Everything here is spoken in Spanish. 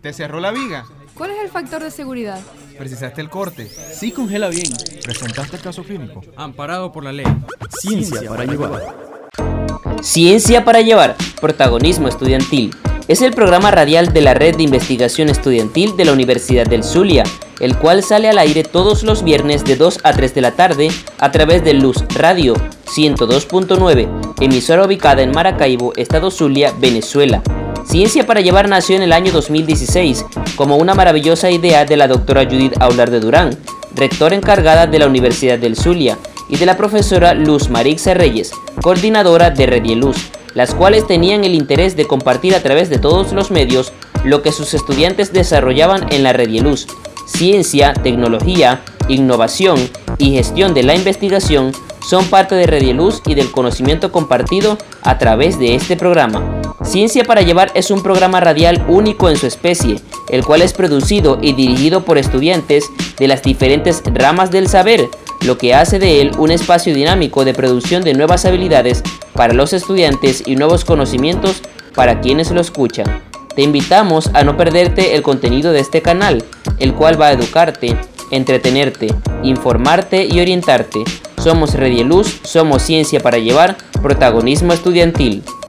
¿Te cerró la viga? ¿Cuál es el factor de seguridad? ¿Precisaste el corte? Sí congela bien. ¿Presentaste caso clínico? Amparado por la ley. Ciencia para llevar. Ciencia para llevar. Protagonismo estudiantil. Es el programa radial de la Red de Investigación Estudiantil de la Universidad del Zulia, el cual sale al aire todos los viernes de 2 a 3 de la tarde a través de Luz Radio 102.9, emisora ubicada en Maracaibo, Estado Zulia, Venezuela. Ciencia para Llevar nació en el año 2016 como una maravillosa idea de la doctora Judith Aular de Durán, rectora encargada de la Universidad del Zulia, y de la profesora Luz Marixa Reyes, coordinadora de Redieluz, las cuales tenían el interés de compartir a través de todos los medios lo que sus estudiantes desarrollaban en la Redieluz, ciencia, tecnología, innovación y gestión de la investigación son parte de Redieluz y del conocimiento compartido a través de este programa. Ciencia para Llevar es un programa radial único en su especie, el cual es producido y dirigido por estudiantes de las diferentes ramas del saber, lo que hace de él un espacio dinámico de producción de nuevas habilidades para los estudiantes y nuevos conocimientos para quienes lo escuchan. Te invitamos a no perderte el contenido de este canal, el cual va a educarte, entretenerte, informarte y orientarte. Somos Redieluz, somos Ciencia para Llevar, protagonismo estudiantil.